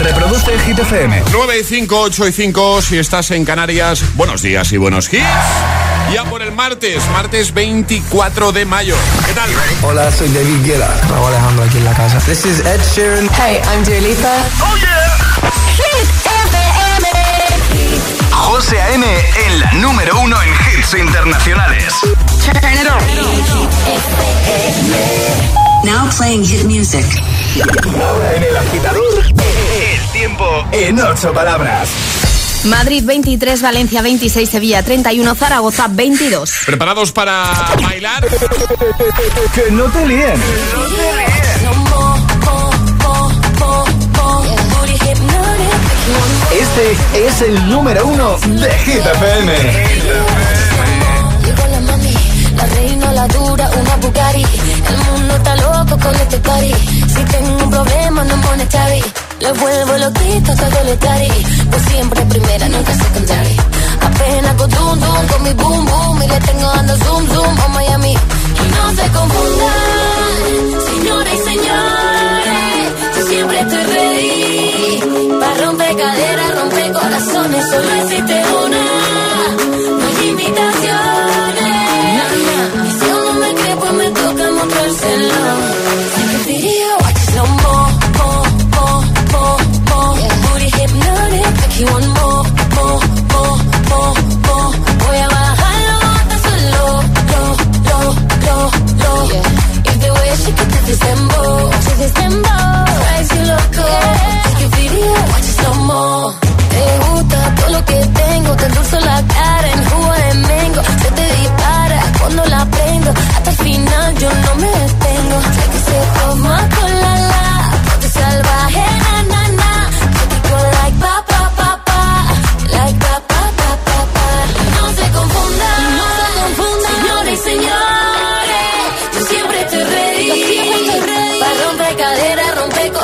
Reproduce Hit FM. 9 y 5, 8 y 5, si estás en Canarias, buenos días y buenos hits. Ya por el martes, martes 24 de mayo. ¿Qué tal? Hola, soy David Guetta. Raúl Alejandro aquí en la casa. This is Ed Sheeran. Hey, I'm Dua Lipa. ¡Oh, yeah! Hit FM. José A.M. en la número uno en hits internacionales. Turn it on. Now playing hit music. Ahora en el agitador, tiempo en ocho palabras. Madrid 23, Valencia 26, Sevilla 31, Zaragoza 22. ¿Preparados para bailar? Que no te líen. Este es el número uno de Hit FM. Llegó la mami, la reina, la dura, una Bugatti. El mundo está loco con este party. Si tengo un problema, no monetary. Le vuelvo loquito todo le tari. Pues siempre primera, nunca secondary. Apenas con zoom, zoom, con mi boom, boom. Y le tengo dando zoom, zoom a Miami. Y no se confundan, señores y señores. Yo siempre estoy ready. Para romper caderas, romper corazones. Solo existe una.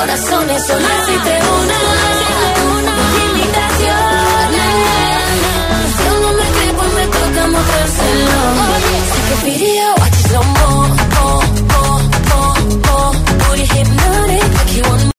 Corazones, solo existe uno.